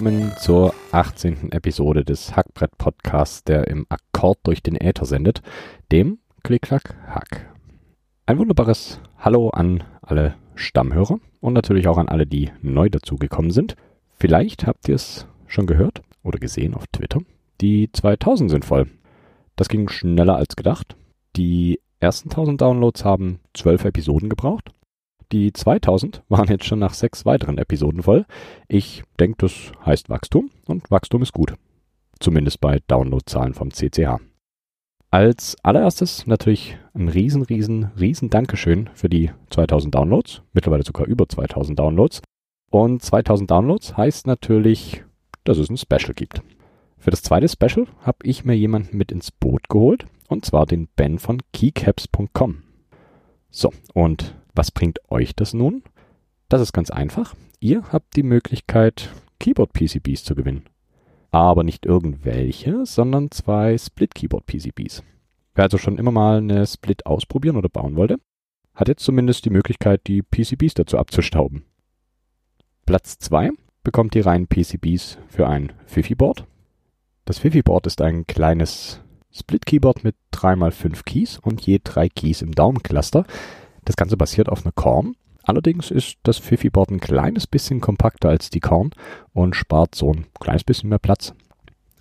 Willkommen zur 18. Episode des Hackbrett Podcasts, der im Akkord durch den Äther sendet, dem Klick-Klack Hack. Ein wunderbares Hallo an alle Stammhörer und natürlich auch an alle, die neu dazugekommen sind. Vielleicht habt ihr es schon gehört oder gesehen auf Twitter. Die 2000 sind voll. Das ging schneller als gedacht. Die ersten 1000 Downloads haben 12 Episoden gebraucht. Die 2000 waren jetzt schon nach sechs weiteren Episoden voll. Ich denke, das heißt Wachstum und Wachstum ist gut. Zumindest bei Downloadzahlen vom CCH. Als allererstes natürlich ein riesen, riesen, riesen Dankeschön für die 2000 Downloads. Mittlerweile sogar über 2000 Downloads. Und 2000 Downloads heißt natürlich, dass es ein Special gibt. Für das zweite Special habe ich mir jemanden mit ins Boot geholt. Und zwar den Ben von keycaps.com. So, und was bringt euch das nun? Das ist ganz einfach. Ihr habt die Möglichkeit, Keyboard-PCBs zu gewinnen. Aber nicht irgendwelche, sondern zwei Split-Keyboard-PCBs. Wer also schon immer mal eine Split ausprobieren oder bauen wollte, hat jetzt zumindest die Möglichkeit, die PCBs dazu abzustauben. Platz 2 bekommt die reinen PCBs für ein Fifi-Board. Das Fifi-Board ist ein kleines Split-Keyboard mit 3x5 Keys und je drei Keys im Daumencluster, das Ganze basiert auf einer Korn. Allerdings ist das Fifi-Board ein kleines bisschen kompakter als die Korn und spart so ein kleines bisschen mehr Platz.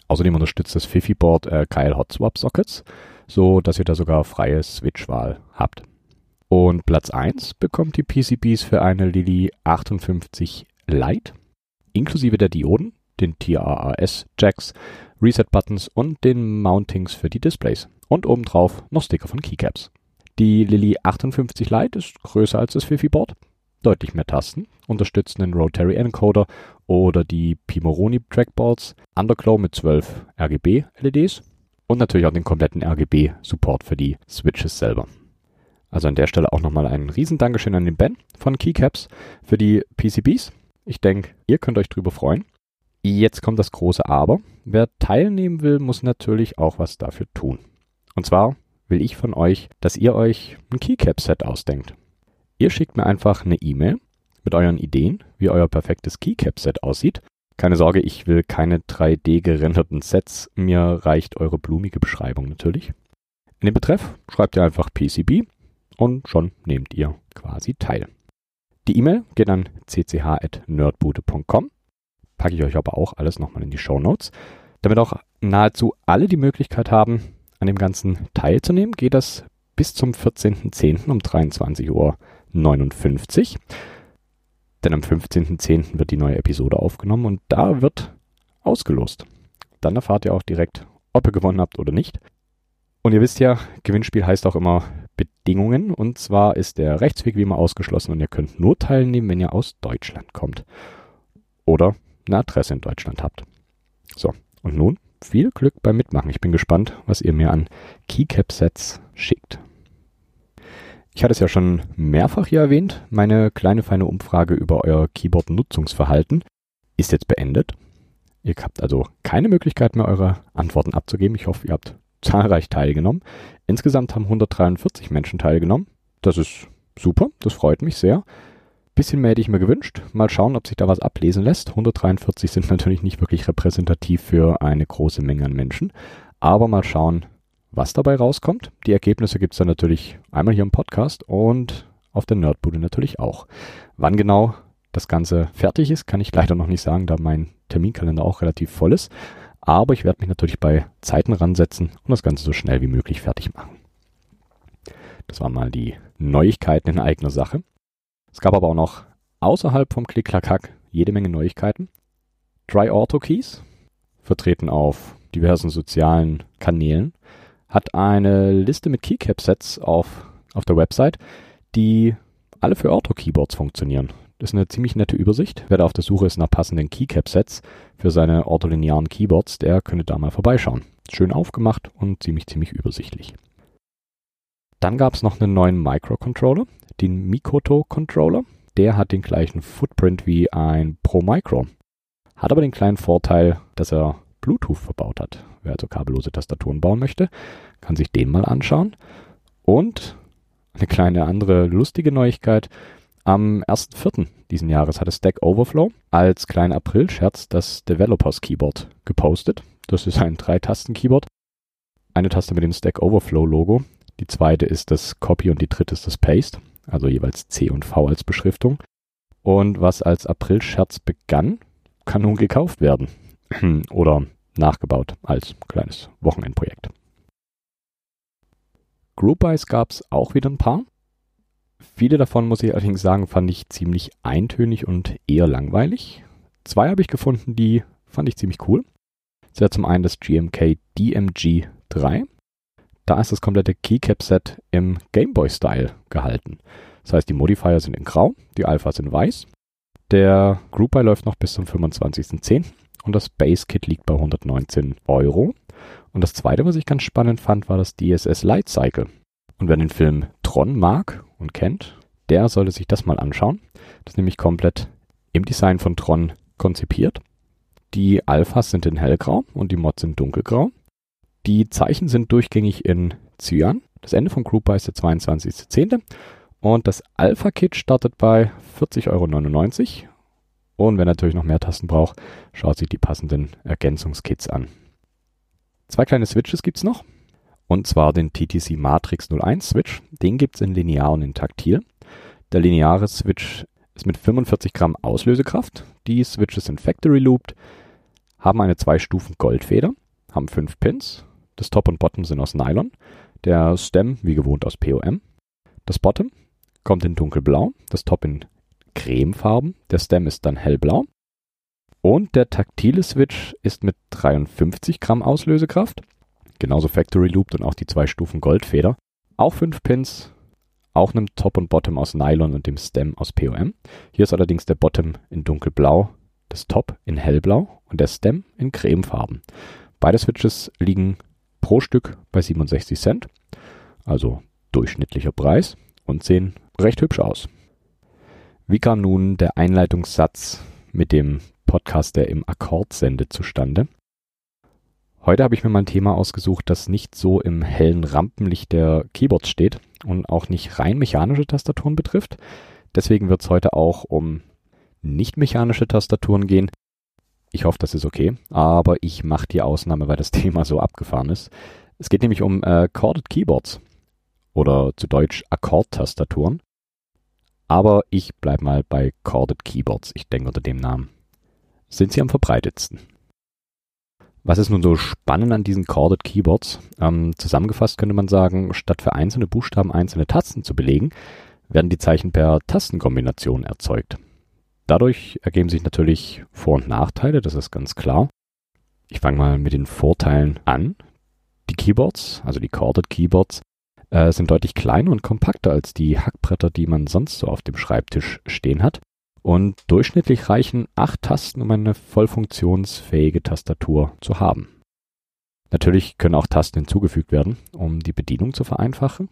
Außerdem unterstützt das Fifi-Board äh, Kyle Hot Swap Sockets, so dass ihr da sogar freie Switch-Wahl habt. Und Platz 1 bekommt die PCBs für eine Lili 58 Lite, inklusive der Dioden, den TRAS-Jacks, Reset-Buttons und den Mountings für die Displays. Und obendrauf noch Sticker von Keycaps. Die Lilly 58 Lite ist größer als das Fifi-Board, deutlich mehr Tasten, unterstützt einen Rotary Encoder oder die Pimoroni Trackballs, Underglow mit 12 RGB LEDs und natürlich auch den kompletten RGB Support für die Switches selber. Also an der Stelle auch nochmal ein riesen Dankeschön an den Ben von Keycaps für die PCBs. Ich denke, ihr könnt euch drüber freuen. Jetzt kommt das große Aber. Wer teilnehmen will, muss natürlich auch was dafür tun. Und zwar will ich von euch, dass ihr euch ein Keycap-Set ausdenkt. Ihr schickt mir einfach eine E-Mail mit euren Ideen, wie euer perfektes Keycap-Set aussieht. Keine Sorge, ich will keine 3D gerenderten Sets, mir reicht eure blumige Beschreibung natürlich. In den Betreff schreibt ihr einfach PCB und schon nehmt ihr quasi teil. Die E-Mail geht an cch.nerdbude.com. Packe ich euch aber auch alles nochmal in die Show Notes, damit auch nahezu alle die Möglichkeit haben, an dem Ganzen teilzunehmen, geht das bis zum 14.10. um 23.59 Uhr. Denn am 15.10. wird die neue Episode aufgenommen und da wird ausgelost. Dann erfahrt ihr auch direkt, ob ihr gewonnen habt oder nicht. Und ihr wisst ja, Gewinnspiel heißt auch immer Bedingungen. Und zwar ist der Rechtsweg wie immer ausgeschlossen und ihr könnt nur teilnehmen, wenn ihr aus Deutschland kommt. Oder eine Adresse in Deutschland habt. So, und nun viel Glück beim Mitmachen. Ich bin gespannt, was ihr mir an Keycap-Sets schickt. Ich hatte es ja schon mehrfach hier erwähnt. Meine kleine feine Umfrage über euer Keyboard-Nutzungsverhalten ist jetzt beendet. Ihr habt also keine Möglichkeit mehr, eure Antworten abzugeben. Ich hoffe, ihr habt zahlreich teilgenommen. Insgesamt haben 143 Menschen teilgenommen. Das ist super, das freut mich sehr. Bisschen mehr hätte ich mir gewünscht. Mal schauen, ob sich da was ablesen lässt. 143 sind natürlich nicht wirklich repräsentativ für eine große Menge an Menschen. Aber mal schauen, was dabei rauskommt. Die Ergebnisse gibt es dann natürlich einmal hier im Podcast und auf der Nerdbude natürlich auch. Wann genau das Ganze fertig ist, kann ich leider noch nicht sagen, da mein Terminkalender auch relativ voll ist. Aber ich werde mich natürlich bei Zeiten ransetzen und das Ganze so schnell wie möglich fertig machen. Das waren mal die Neuigkeiten in eigener Sache. Es gab aber auch noch außerhalb vom Klick-Klack-Hack jede Menge Neuigkeiten. Try Auto Keys, vertreten auf diversen sozialen Kanälen, hat eine Liste mit Keycap-Sets auf, auf der Website, die alle für Auto-Keyboards funktionieren. Das ist eine ziemlich nette Übersicht. Wer da auf der Suche ist nach passenden Keycap-Sets für seine ortholinearen Keyboards, der könnte da mal vorbeischauen. Schön aufgemacht und ziemlich, ziemlich übersichtlich. Dann gab es noch einen neuen Microcontroller, den Mikoto Controller. Der hat den gleichen Footprint wie ein Pro Micro. Hat aber den kleinen Vorteil, dass er Bluetooth verbaut hat. Wer also kabellose Tastaturen bauen möchte, kann sich den mal anschauen. Und eine kleine andere lustige Neuigkeit. Am 1.4. diesen Jahres hatte Stack Overflow als kleinen April-Scherz das Developers Keyboard gepostet. Das ist ein Drei-Tasten-Keyboard. Eine Taste mit dem Stack Overflow-Logo. Die zweite ist das Copy und die dritte ist das Paste, also jeweils C und V als Beschriftung. Und was als April-Scherz begann, kann nun gekauft werden. Oder nachgebaut als kleines Wochenendprojekt. Group Buys gab es auch wieder ein paar. Viele davon, muss ich allerdings sagen, fand ich ziemlich eintönig und eher langweilig. Zwei habe ich gefunden, die fand ich ziemlich cool. Das wäre zum einen das GMK DMG 3. Da ist das komplette Keycap-Set im Gameboy-Style gehalten. Das heißt, die Modifier sind in grau, die Alphas in weiß. Der Group Buy läuft noch bis zum 25.10. und das Base Kit liegt bei 119 Euro. Und das zweite, was ich ganz spannend fand, war das DSS Light Cycle. Und wer den Film Tron mag und kennt, der sollte sich das mal anschauen. Das ist nämlich komplett im Design von Tron konzipiert. Die Alphas sind in hellgrau und die Mods sind dunkelgrau. Die Zeichen sind durchgängig in Cyan. Das Ende vom Group Buy ist der 22.10. Und das Alpha-Kit startet bei 40,99 Euro. Und wer natürlich noch mehr Tasten braucht, schaut sich die passenden Ergänzungskits an. Zwei kleine Switches gibt es noch. Und zwar den TTC Matrix 01 Switch. Den gibt es in linear und in taktil. Der lineare Switch ist mit 45 Gramm Auslösekraft. Die Switches sind Factory Looped, haben eine 2 Stufen Goldfeder, haben 5 Pins. Das Top und Bottom sind aus Nylon. Der Stem wie gewohnt aus POM. Das Bottom kommt in dunkelblau, das Top in cremefarben, der Stem ist dann hellblau. Und der taktile Switch ist mit 53 Gramm Auslösekraft, genauso Factory Looped und auch die zwei Stufen Goldfeder. Auch 5 Pins, auch einem Top und Bottom aus Nylon und dem Stem aus POM. Hier ist allerdings der Bottom in dunkelblau, das Top in hellblau und der Stem in cremefarben. Beide Switches liegen pro Stück bei 67 Cent, also durchschnittlicher Preis und sehen recht hübsch aus. Wie kam nun der Einleitungssatz mit dem Podcast, der im Akkord sendet, zustande? Heute habe ich mir mal ein Thema ausgesucht, das nicht so im hellen Rampenlicht der Keyboards steht und auch nicht rein mechanische Tastaturen betrifft. Deswegen wird es heute auch um nicht mechanische Tastaturen gehen. Ich hoffe, das ist okay, aber ich mache die Ausnahme, weil das Thema so abgefahren ist. Es geht nämlich um äh, Corded Keyboards oder zu Deutsch Akkordtastaturen. Aber ich bleibe mal bei Corded Keyboards. Ich denke unter dem Namen sind sie am verbreitetsten. Was ist nun so spannend an diesen Corded Keyboards? Ähm, zusammengefasst könnte man sagen, statt für einzelne Buchstaben einzelne Tasten zu belegen, werden die Zeichen per Tastenkombination erzeugt. Dadurch ergeben sich natürlich Vor- und Nachteile, das ist ganz klar. Ich fange mal mit den Vorteilen an. Die Keyboards, also die Corded Keyboards, äh, sind deutlich kleiner und kompakter als die Hackbretter, die man sonst so auf dem Schreibtisch stehen hat. Und durchschnittlich reichen acht Tasten, um eine voll funktionsfähige Tastatur zu haben. Natürlich können auch Tasten hinzugefügt werden, um die Bedienung zu vereinfachen.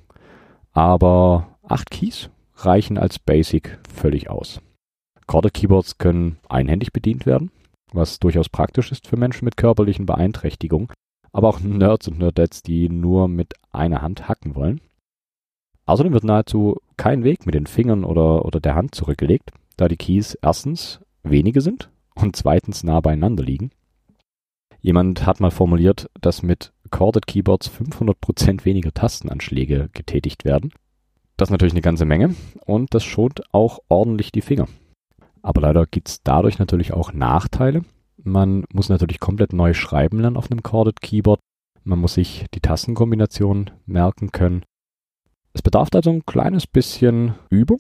Aber acht Keys reichen als Basic völlig aus. Corded Keyboards können einhändig bedient werden, was durchaus praktisch ist für Menschen mit körperlichen Beeinträchtigungen, aber auch Nerds und Nerdettes, die nur mit einer Hand hacken wollen. Außerdem wird nahezu kein Weg mit den Fingern oder, oder der Hand zurückgelegt, da die Keys erstens wenige sind und zweitens nah beieinander liegen. Jemand hat mal formuliert, dass mit Corded Keyboards 500% weniger Tastenanschläge getätigt werden. Das ist natürlich eine ganze Menge und das schont auch ordentlich die Finger. Aber leider gibt es dadurch natürlich auch Nachteile, man muss natürlich komplett neu schreiben lernen auf einem Corded Keyboard. Man muss sich die Tastenkombination merken können. Es bedarf also ein kleines bisschen Übung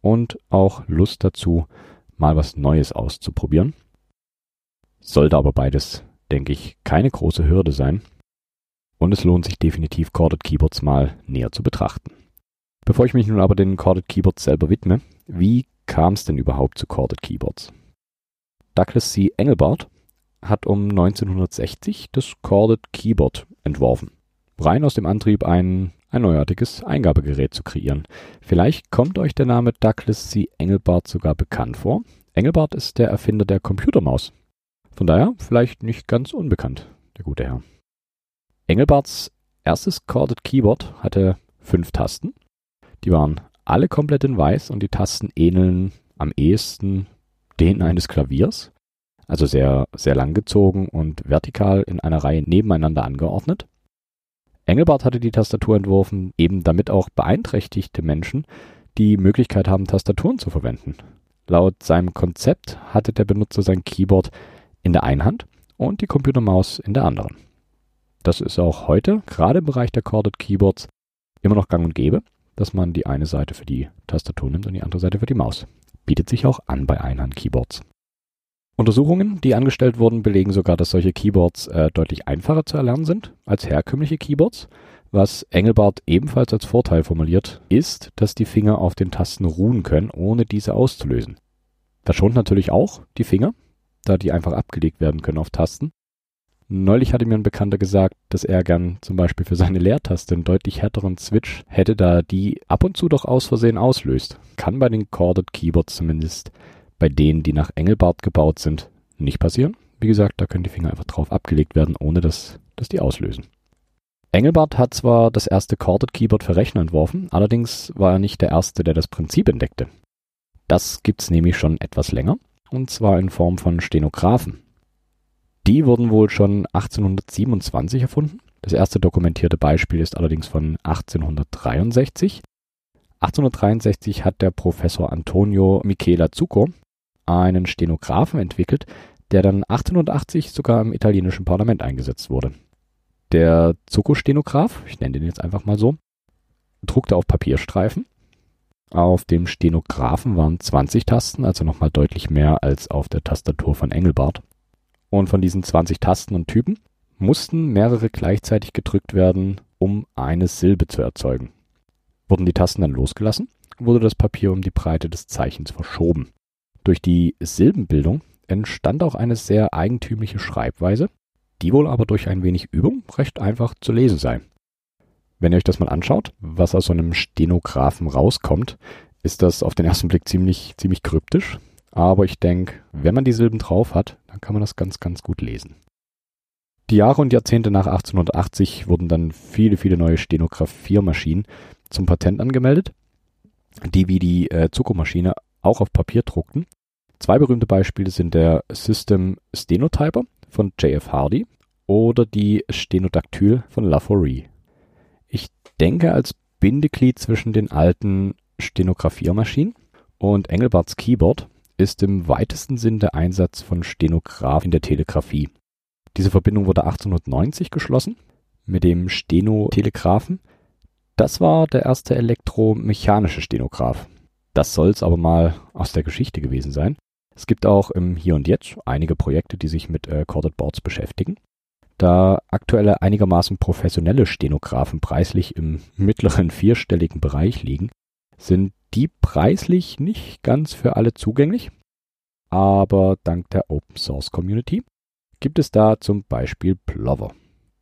und auch Lust dazu, mal was Neues auszuprobieren. Sollte aber beides, denke ich, keine große Hürde sein. Und es lohnt sich definitiv, Corded Keyboards mal näher zu betrachten. Bevor ich mich nun aber den Corded Keyboards selber widme, wie kam es denn überhaupt zu Corded Keyboards? Douglas C. Engelbart hat um 1960 das Corded Keyboard entworfen. Rein aus dem Antrieb, ein, ein neuartiges Eingabegerät zu kreieren. Vielleicht kommt euch der Name Douglas C. Engelbart sogar bekannt vor. Engelbart ist der Erfinder der Computermaus. Von daher vielleicht nicht ganz unbekannt, der gute Herr. Engelbarts erstes Corded Keyboard hatte fünf Tasten. Die waren alle komplett in weiß und die Tasten ähneln am ehesten denen eines Klaviers. Also sehr, sehr langgezogen und vertikal in einer Reihe nebeneinander angeordnet. Engelbart hatte die Tastatur entworfen, eben damit auch beeinträchtigte Menschen die Möglichkeit haben, Tastaturen zu verwenden. Laut seinem Konzept hatte der Benutzer sein Keyboard in der einen Hand und die Computermaus in der anderen. Das ist auch heute, gerade im Bereich der Corded Keyboards, immer noch gang und gäbe, dass man die eine Seite für die Tastatur nimmt und die andere Seite für die Maus. Bietet sich auch an bei Einhand-Keyboards. Untersuchungen, die angestellt wurden, belegen sogar, dass solche Keyboards äh, deutlich einfacher zu erlernen sind als herkömmliche Keyboards. Was Engelbart ebenfalls als Vorteil formuliert, ist, dass die Finger auf den Tasten ruhen können, ohne diese auszulösen. Das schont natürlich auch die Finger, da die einfach abgelegt werden können auf Tasten. Neulich hatte mir ein Bekannter gesagt, dass er gern zum Beispiel für seine Leertaste einen deutlich härteren Switch hätte, da die ab und zu doch aus Versehen auslöst. Kann bei den Corded Keyboards zumindest bei denen, die nach Engelbart gebaut sind, nicht passieren. Wie gesagt, da können die Finger einfach drauf abgelegt werden, ohne dass, dass die auslösen. Engelbart hat zwar das erste Corded Keyboard für Rechner entworfen, allerdings war er nicht der Erste, der das Prinzip entdeckte. Das gibt's nämlich schon etwas länger, und zwar in Form von Stenographen. Die wurden wohl schon 1827 erfunden. Das erste dokumentierte Beispiel ist allerdings von 1863. 1863 hat der Professor Antonio Michela Zucco einen Stenographen entwickelt, der dann 1880 sogar im italienischen Parlament eingesetzt wurde. Der Zucco-Stenograph, ich nenne den jetzt einfach mal so, druckte auf Papierstreifen. Auf dem Stenographen waren 20 Tasten, also nochmal deutlich mehr als auf der Tastatur von Engelbart. Und von diesen 20 Tasten und Typen mussten mehrere gleichzeitig gedrückt werden, um eine Silbe zu erzeugen. Wurden die Tasten dann losgelassen, wurde das Papier um die Breite des Zeichens verschoben. Durch die Silbenbildung entstand auch eine sehr eigentümliche Schreibweise, die wohl aber durch ein wenig Übung recht einfach zu lesen sei. Wenn ihr euch das mal anschaut, was aus so einem Stenographen rauskommt, ist das auf den ersten Blick ziemlich, ziemlich kryptisch. Aber ich denke, wenn man die Silben drauf hat, dann kann man das ganz, ganz gut lesen. Die Jahre und Jahrzehnte nach 1880 wurden dann viele, viele neue Stenographiermaschinen zum Patent angemeldet, die wie die äh, Zuckermaschine auch auf Papier druckten. Zwei berühmte Beispiele sind der System Stenotyper von JF Hardy oder die Stenodactyl von Laforie. Ich denke als Bindeglied zwischen den alten Stenografiermaschinen und Engelbarts Keyboard ist im weitesten Sinn der Einsatz von Stenograph in der Telegrafie. Diese Verbindung wurde 1890 geschlossen mit dem Stenotelegraphen. Das war der erste elektromechanische Stenograph. Das soll's aber mal aus der Geschichte gewesen sein. Es gibt auch im Hier und Jetzt einige Projekte, die sich mit äh, Corded Boards beschäftigen. Da aktuelle einigermaßen professionelle Stenografen preislich im mittleren vierstelligen Bereich liegen, sind die preislich nicht ganz für alle zugänglich. Aber dank der Open Source Community gibt es da zum Beispiel Plover.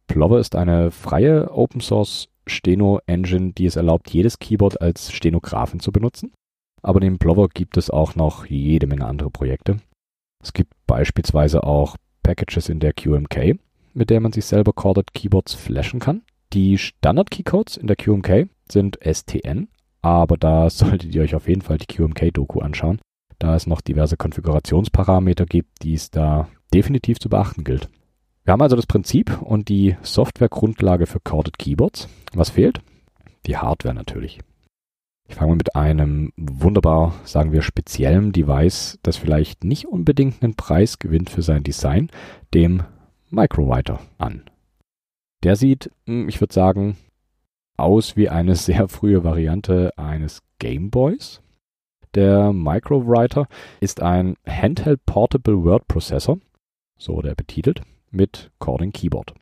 Plover ist eine freie Open Source Steno Engine, die es erlaubt, jedes Keyboard als Stenografen zu benutzen. Aber neben Plover gibt es auch noch jede Menge andere Projekte. Es gibt beispielsweise auch Packages in der QMK, mit der man sich selber Corded Keyboards flashen kann. Die Standard-Keycodes in der QMK sind STN, aber da solltet ihr euch auf jeden Fall die QMK-Doku anschauen, da es noch diverse Konfigurationsparameter gibt, die es da definitiv zu beachten gilt. Wir haben also das Prinzip und die Softwaregrundlage für Corded Keyboards. Was fehlt? Die Hardware natürlich. Ich fange mit einem wunderbar, sagen wir, speziellen Device, das vielleicht nicht unbedingt einen Preis gewinnt für sein Design, dem Microwriter an. Der sieht, hm, ich würde sagen, aus wie eine sehr frühe Variante eines Gameboys. Der Microwriter ist ein Handheld Portable Word Processor, so der betitelt, mit Cording Keyboard.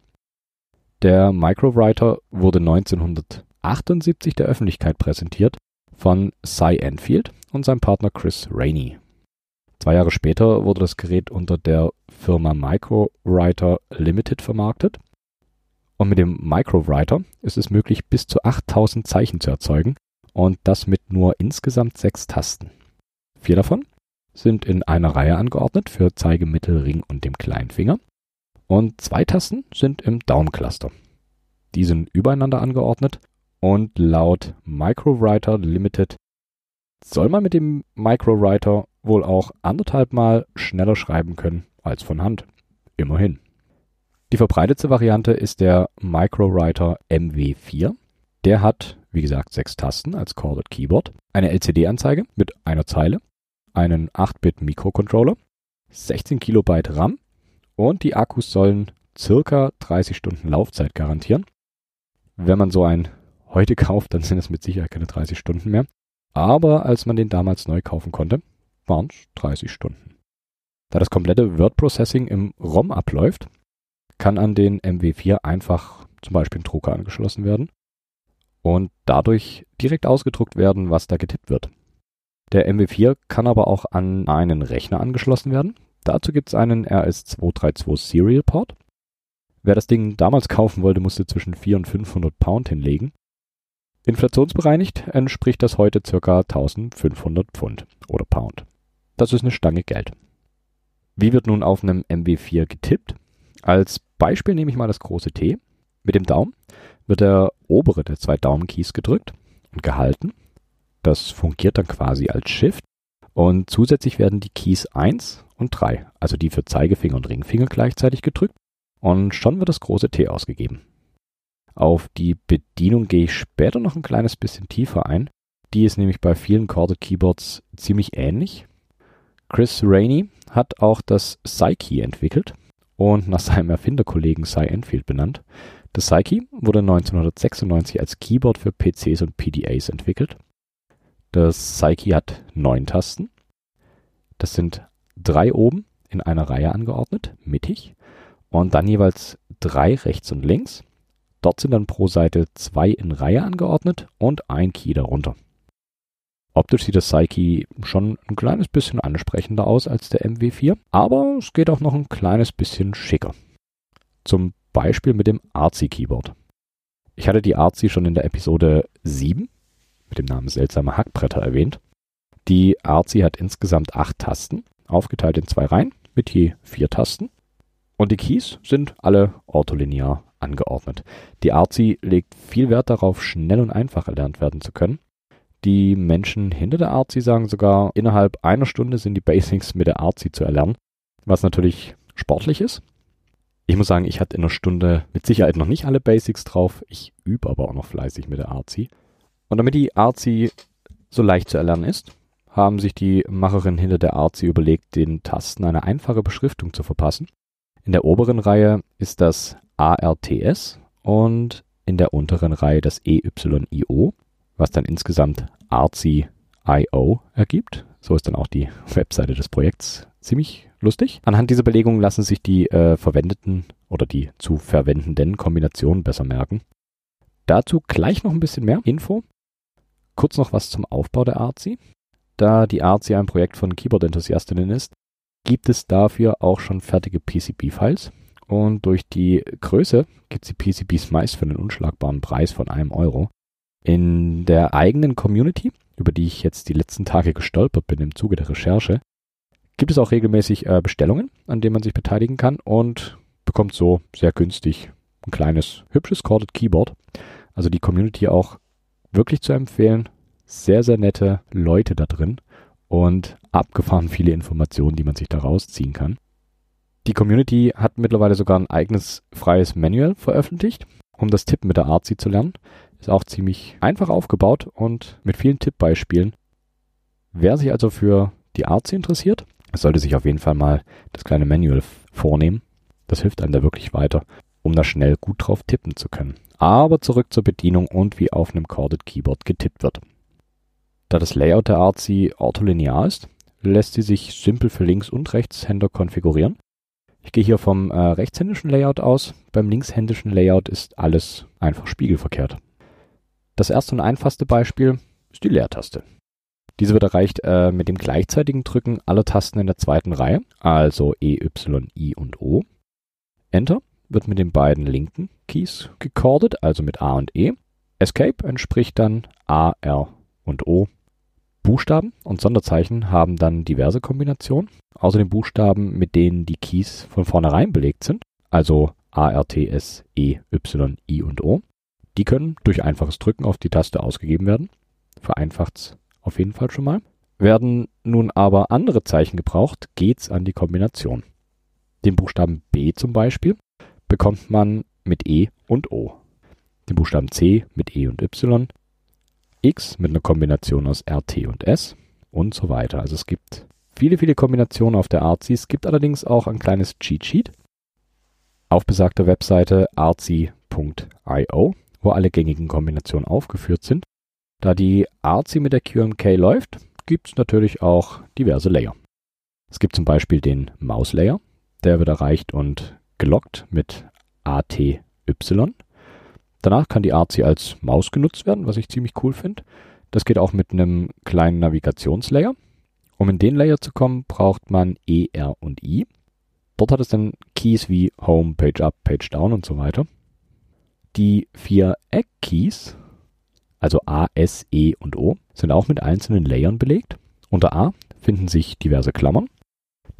Der Microwriter wurde 1978 der Öffentlichkeit präsentiert von Cy Enfield und seinem Partner Chris Rainey. Zwei Jahre später wurde das Gerät unter der Firma Microwriter Limited vermarktet. Und mit dem Microwriter ist es möglich, bis zu 8000 Zeichen zu erzeugen und das mit nur insgesamt sechs Tasten. Vier davon sind in einer Reihe angeordnet für Zeige, Mittel, Ring und dem Kleinfinger. Und zwei Tasten sind im Daumencluster. Die sind übereinander angeordnet und laut Microwriter Limited soll man mit dem Microwriter wohl auch anderthalb Mal schneller schreiben können als von Hand. Immerhin. Die verbreitetste Variante ist der Microwriter MW4. Der hat, wie gesagt, sechs Tasten als Corded Keyboard, eine LCD-Anzeige mit einer Zeile, einen 8-Bit Mikrocontroller, 16 Kilobyte RAM und die Akkus sollen circa 30 Stunden Laufzeit garantieren. Wenn man so einen heute kauft, dann sind es mit Sicherheit keine 30 Stunden mehr. Aber als man den damals neu kaufen konnte, waren es 30 Stunden. Da das komplette Word-Processing im ROM abläuft, kann an den MW4 einfach zum Beispiel ein Drucker angeschlossen werden und dadurch direkt ausgedruckt werden, was da getippt wird. Der MW4 kann aber auch an einen Rechner angeschlossen werden. Dazu gibt es einen RS232 Serial Port. Wer das Ding damals kaufen wollte, musste zwischen 400 und 500 Pound hinlegen. Inflationsbereinigt entspricht das heute ca. 1500 Pfund oder Pound. Das ist eine Stange Geld. Wie wird nun auf einem MW4 getippt? Als Beispiel nehme ich mal das große T. Mit dem Daumen wird der obere der zwei Daumenkeys gedrückt und gehalten. Das fungiert dann quasi als Shift. Und zusätzlich werden die Keys 1 und 3, also die für Zeigefinger und Ringfinger gleichzeitig gedrückt. Und schon wird das große T ausgegeben. Auf die Bedienung gehe ich später noch ein kleines bisschen tiefer ein. Die ist nämlich bei vielen Corded Keyboards ziemlich ähnlich. Chris Rainey hat auch das Psyche entwickelt und nach seinem Erfinderkollegen Cy Enfield benannt. Das Psyche wurde 1996 als Keyboard für PCs und PDAs entwickelt. Das Psyche hat neun Tasten. Das sind drei oben in einer Reihe angeordnet, mittig, und dann jeweils drei rechts und links. Dort sind dann pro Seite zwei in Reihe angeordnet und ein Key darunter. Optisch sieht das Psyche schon ein kleines bisschen ansprechender aus als der MW4, aber es geht auch noch ein kleines bisschen schicker. Zum Beispiel mit dem Artsy Keyboard. Ich hatte die Artsy schon in der Episode 7 mit dem Namen Seltsame Hackbretter erwähnt. Die Artsy hat insgesamt acht Tasten, aufgeteilt in zwei Reihen mit je vier Tasten. Und die Keys sind alle ortholinear angeordnet. Die Artsy legt viel Wert darauf, schnell und einfach erlernt werden zu können. Die Menschen hinter der Artsy sagen sogar, innerhalb einer Stunde sind die Basics mit der Artsy zu erlernen, was natürlich sportlich ist. Ich muss sagen, ich hatte in einer Stunde mit Sicherheit noch nicht alle Basics drauf. Ich übe aber auch noch fleißig mit der Artsy. Und damit die Artsy so leicht zu erlernen ist, haben sich die Macherinnen hinter der Artsy überlegt, den Tasten eine einfache Beschriftung zu verpassen. In der oberen Reihe ist das ARTS und in der unteren Reihe das EYIO was dann insgesamt Artsy.io ergibt. So ist dann auch die Webseite des Projekts ziemlich lustig. Anhand dieser Belegung lassen sich die äh, verwendeten oder die zu verwendenden Kombinationen besser merken. Dazu gleich noch ein bisschen mehr Info. Kurz noch was zum Aufbau der Artsy. Da die Artsy ein Projekt von Keyboard-Enthusiastinnen ist, gibt es dafür auch schon fertige PCB-Files. Und durch die Größe gibt es die PCBs meist für einen unschlagbaren Preis von einem Euro. In der eigenen Community, über die ich jetzt die letzten Tage gestolpert bin im Zuge der Recherche, gibt es auch regelmäßig äh, Bestellungen, an denen man sich beteiligen kann und bekommt so sehr günstig ein kleines, hübsches Corded Keyboard. Also die Community auch wirklich zu empfehlen. Sehr, sehr nette Leute da drin und abgefahren viele Informationen, die man sich da rausziehen kann. Die Community hat mittlerweile sogar ein eigenes freies Manual veröffentlicht, um das Tippen mit der Artsy zu lernen. Ist auch ziemlich einfach aufgebaut und mit vielen Tippbeispielen. Wer sich also für die Artsy interessiert, sollte sich auf jeden Fall mal das kleine Manual vornehmen. Das hilft einem da wirklich weiter, um da schnell gut drauf tippen zu können. Aber zurück zur Bedienung und wie auf einem Corded Keyboard getippt wird. Da das Layout der Artsy ortholinear ist, lässt sie sich simpel für Links- und Rechtshänder konfigurieren. Ich gehe hier vom äh, rechtshändischen Layout aus. Beim linkshändischen Layout ist alles einfach spiegelverkehrt. Das erste und einfachste Beispiel ist die Leertaste. Diese wird erreicht äh, mit dem gleichzeitigen Drücken aller Tasten in der zweiten Reihe, also E, Y, I und O. Enter wird mit den beiden linken Keys gecordet, also mit A und E. Escape entspricht dann A, R und O. Buchstaben und Sonderzeichen haben dann diverse Kombinationen. Außer den Buchstaben, mit denen die Keys von vornherein belegt sind, also A, R, T, S, E, Y, I und O. Die können durch einfaches Drücken auf die Taste ausgegeben werden. Vereinfacht's auf jeden Fall schon mal. Werden nun aber andere Zeichen gebraucht, geht's an die Kombination. Den Buchstaben B zum Beispiel bekommt man mit E und O. Den Buchstaben C mit E und Y. X mit einer Kombination aus RT und S und so weiter. Also es gibt viele, viele Kombinationen auf der Artsy. Es gibt allerdings auch ein kleines Cheat Sheet auf besagter Webseite artsy.io, wo alle gängigen Kombinationen aufgeführt sind. Da die Artsy mit der QMK läuft, gibt es natürlich auch diverse Layer. Es gibt zum Beispiel den Maus-Layer, der wird erreicht und gelockt mit ATY. Danach kann die Artsy als Maus genutzt werden, was ich ziemlich cool finde. Das geht auch mit einem kleinen Navigationslayer. Um in den Layer zu kommen, braucht man E, R und I. Dort hat es dann Keys wie Home, Page Up, Page Down und so weiter. Die vier Eck-Keys, also A, S, E und O, sind auch mit einzelnen Layern belegt. Unter A finden sich diverse Klammern,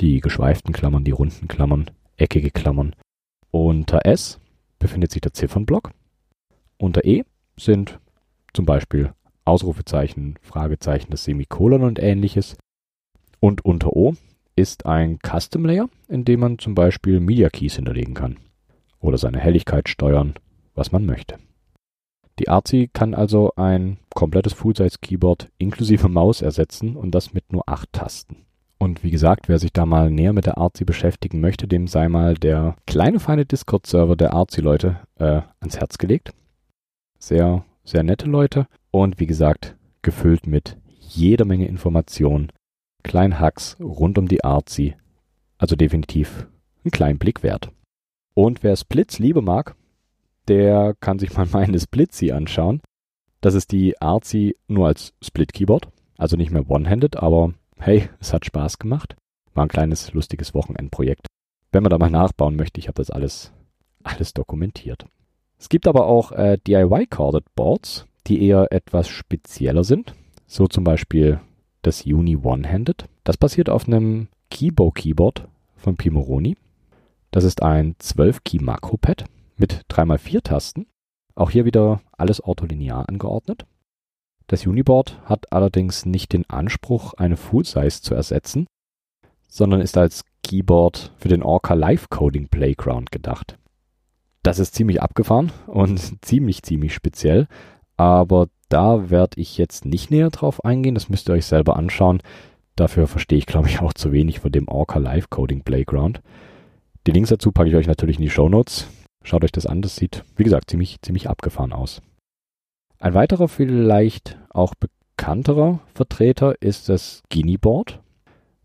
die geschweiften Klammern, die runden Klammern, eckige Klammern. Unter S befindet sich der Ziffernblock. Unter E sind zum Beispiel Ausrufezeichen, Fragezeichen, das Semikolon und ähnliches. Und unter O ist ein Custom Layer, in dem man zum Beispiel Media Keys hinterlegen kann. Oder seine Helligkeit steuern, was man möchte. Die Artsy kann also ein komplettes Full-Size-Keyboard inklusive Maus ersetzen und das mit nur acht Tasten. Und wie gesagt, wer sich da mal näher mit der Artsy beschäftigen möchte, dem sei mal der kleine feine Discord-Server der Artsy-Leute äh, ans Herz gelegt. Sehr, sehr nette Leute und wie gesagt, gefüllt mit jeder Menge Informationen, kleinen Hacks rund um die Artsy. Also definitiv einen kleinen Blick wert. Und wer Splits lieber mag, der kann sich mal meine Splitsy anschauen. Das ist die Artsy nur als Split-Keyboard, also nicht mehr One-Handed, aber hey, es hat Spaß gemacht. War ein kleines, lustiges Wochenendprojekt. Wenn man da mal nachbauen möchte, ich habe das alles, alles dokumentiert. Es gibt aber auch äh, DIY-Corded Boards, die eher etwas spezieller sind. So zum Beispiel das Uni One-Handed. Das basiert auf einem Keybow-Keyboard von Pimoroni. Das ist ein 12-Key-Makro-Pad mit 3x4 Tasten. Auch hier wieder alles ortholinear angeordnet. Das Uniboard hat allerdings nicht den Anspruch, eine Full-Size zu ersetzen, sondern ist als Keyboard für den Orca Live Coding Playground gedacht. Das ist ziemlich abgefahren und ziemlich, ziemlich speziell, aber da werde ich jetzt nicht näher drauf eingehen, das müsst ihr euch selber anschauen. Dafür verstehe ich, glaube ich, auch zu wenig von dem Orca Live Coding Playground. Die Links dazu packe ich euch natürlich in die Show Notes. Schaut euch das an, das sieht, wie gesagt, ziemlich, ziemlich abgefahren aus. Ein weiterer, vielleicht auch bekannterer Vertreter ist das Guinea Board.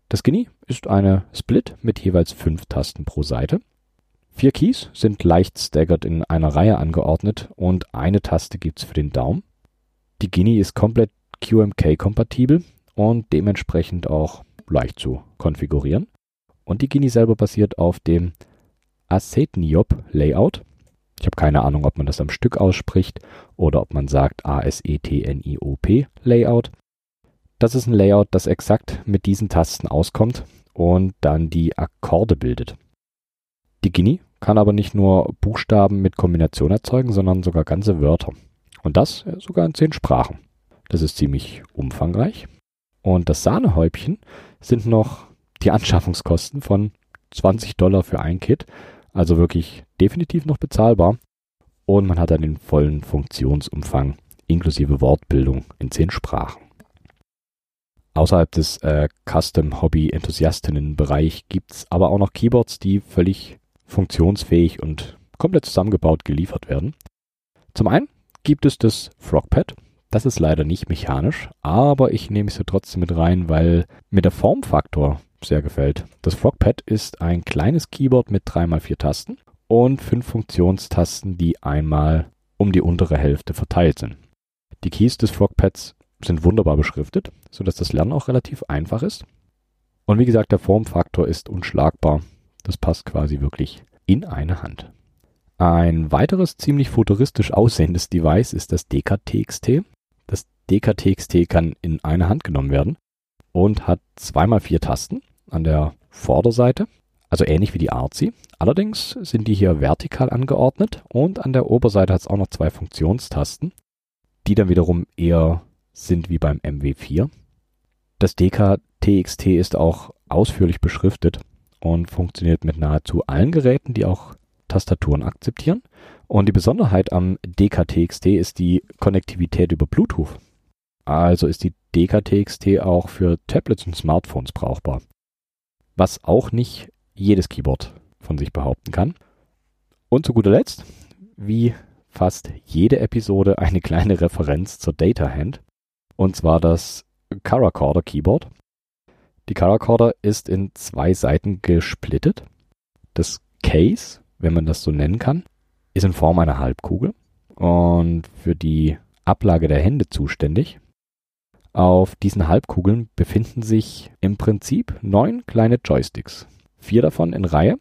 Das Guinea ist eine Split mit jeweils fünf Tasten pro Seite. Vier Keys sind leicht staggered in einer Reihe angeordnet und eine Taste gibt's für den Daumen. Die Guinea ist komplett QMK-kompatibel und dementsprechend auch leicht zu konfigurieren. Und die Guinea selber basiert auf dem Asetniop Layout ich habe keine Ahnung, ob man das am Stück ausspricht oder ob man sagt A-S-E-T-N-I-O-P Layout. Das ist ein Layout, das exakt mit diesen Tasten auskommt und dann die Akkorde bildet. Die Guinea kann aber nicht nur Buchstaben mit Kombination erzeugen, sondern sogar ganze Wörter. Und das sogar in zehn Sprachen. Das ist ziemlich umfangreich. Und das Sahnehäubchen sind noch die Anschaffungskosten von 20 Dollar für ein Kit also wirklich definitiv noch bezahlbar. Und man hat dann den vollen Funktionsumfang inklusive Wortbildung in zehn Sprachen. Außerhalb des äh, Custom-Hobby-Enthusiastinnen-Bereich gibt es aber auch noch Keyboards, die völlig funktionsfähig und komplett zusammengebaut geliefert werden. Zum einen gibt es das Frogpad. Das ist leider nicht mechanisch, aber ich nehme es hier trotzdem mit rein, weil mir der Formfaktor sehr gefällt. Das Frogpad ist ein kleines Keyboard mit 3x4 Tasten und fünf Funktionstasten, die einmal um die untere Hälfte verteilt sind. Die Keys des Frogpads sind wunderbar beschriftet, sodass das Lernen auch relativ einfach ist. Und wie gesagt, der Formfaktor ist unschlagbar. Das passt quasi wirklich in eine Hand. Ein weiteres ziemlich futuristisch aussehendes Device ist das DKTXT. Das DKTXT kann in eine Hand genommen werden und hat zweimal vier Tasten an der Vorderseite, also ähnlich wie die Artsy. Allerdings sind die hier vertikal angeordnet und an der Oberseite hat es auch noch zwei Funktionstasten, die dann wiederum eher sind wie beim MW4. Das DK-TXT ist auch ausführlich beschriftet und funktioniert mit nahezu allen Geräten, die auch Tastaturen akzeptieren. Und die Besonderheit am DK-TXT ist die Konnektivität über Bluetooth. Also ist die DK-TXT auch für Tablets und Smartphones brauchbar. Was auch nicht jedes Keyboard von sich behaupten kann. Und zu guter Letzt, wie fast jede Episode, eine kleine Referenz zur Data Hand. Und zwar das Caracorder Keyboard. Die Caracorder ist in zwei Seiten gesplittet. Das Case, wenn man das so nennen kann, ist in Form einer Halbkugel und für die Ablage der Hände zuständig. Auf diesen Halbkugeln befinden sich im Prinzip neun kleine Joysticks. Vier davon in Reihe,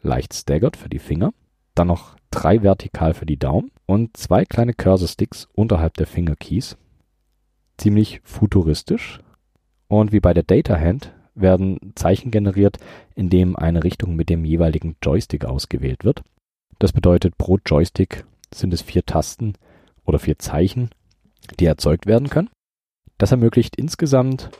leicht staggered für die Finger, dann noch drei vertikal für die Daumen und zwei kleine Cursor-Sticks unterhalb der Fingerkeys. Ziemlich futuristisch. Und wie bei der Data Hand werden Zeichen generiert, indem eine Richtung mit dem jeweiligen Joystick ausgewählt wird. Das bedeutet, pro Joystick sind es vier Tasten oder vier Zeichen, die erzeugt werden können. Das ermöglicht insgesamt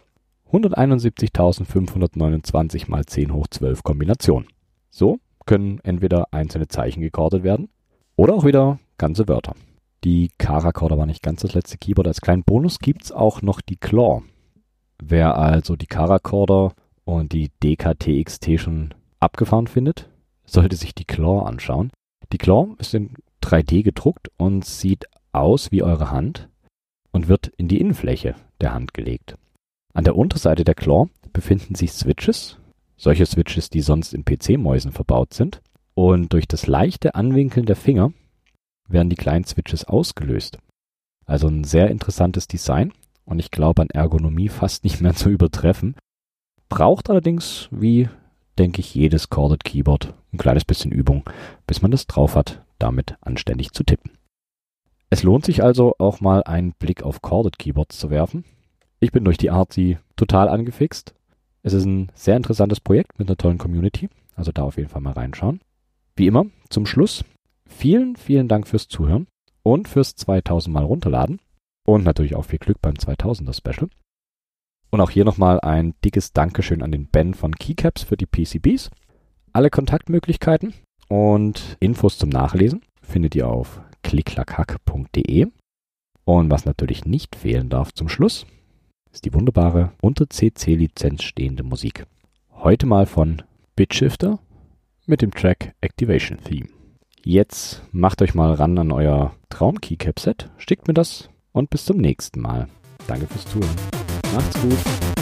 171.529 mal 10 hoch 12 Kombinationen. So können entweder einzelne Zeichen gekordet werden oder auch wieder ganze Wörter. Die Karakorder war nicht ganz das letzte Keyboard. Als kleinen Bonus gibt es auch noch die Claw. Wer also die Karakorder und die DKTXT schon abgefahren findet, sollte sich die Claw anschauen. Die Claw ist in 3D gedruckt und sieht aus wie eure Hand und wird in die Innenfläche der Hand gelegt. An der Unterseite der Claw befinden sich Switches, solche Switches, die sonst in PC-Mäusen verbaut sind. Und durch das leichte Anwinkeln der Finger werden die kleinen Switches ausgelöst. Also ein sehr interessantes Design und ich glaube an Ergonomie fast nicht mehr zu übertreffen. Braucht allerdings, wie denke ich, jedes Corded Keyboard ein kleines bisschen Übung, bis man das drauf hat, damit anständig zu tippen. Es lohnt sich also auch mal einen Blick auf Corded Keyboards zu werfen. Ich bin durch die Artsy total angefixt es ist ein sehr interessantes Projekt mit einer tollen Community, also da auf jeden Fall mal reinschauen. Wie immer, zum Schluss, vielen, vielen Dank fürs Zuhören und fürs 2000 Mal runterladen und natürlich auch viel Glück beim 2000er Special. Und auch hier nochmal ein dickes Dankeschön an den Ben von Keycaps für die PCBs. Alle Kontaktmöglichkeiten und Infos zum Nachlesen findet ihr auf klicklackhack.de. Und was natürlich nicht fehlen darf zum Schluss, ist die wunderbare unter CC-Lizenz stehende Musik. Heute mal von Bitshifter mit dem Track Activation Theme. Jetzt macht euch mal ran an euer Traum-Keycap-Set, stickt mir das und bis zum nächsten Mal. Danke fürs Zuhören. Macht's gut.